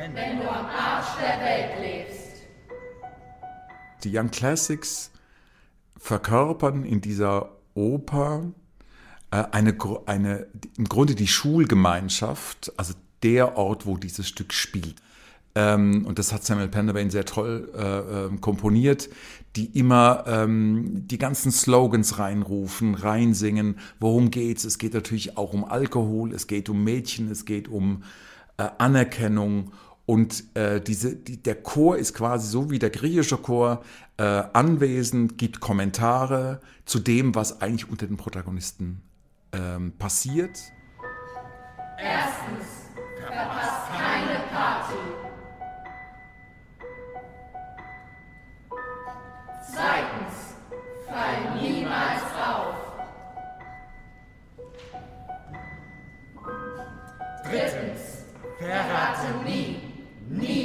wenn du am Arsch der Welt lebst. Die Young Classics verkörpern in dieser Oper äh, eine, eine, im Grunde die Schulgemeinschaft, also der Ort, wo dieses Stück spielt. Ähm, und das hat Samuel Penderbain sehr toll äh, äh, komponiert, die immer ähm, die ganzen Slogans reinrufen, reinsingen. Worum geht's? Es geht natürlich auch um Alkohol, es geht um Mädchen, es geht um äh, Anerkennung. Und äh, diese, die, der Chor ist quasi so wie der griechische Chor äh, anwesend, gibt Kommentare zu dem, was eigentlich unter den Protagonisten ähm, passiert. Erstens, verpasst keine Party. Zweitens, fall niemals auf. Drittens, verrate nie, nie,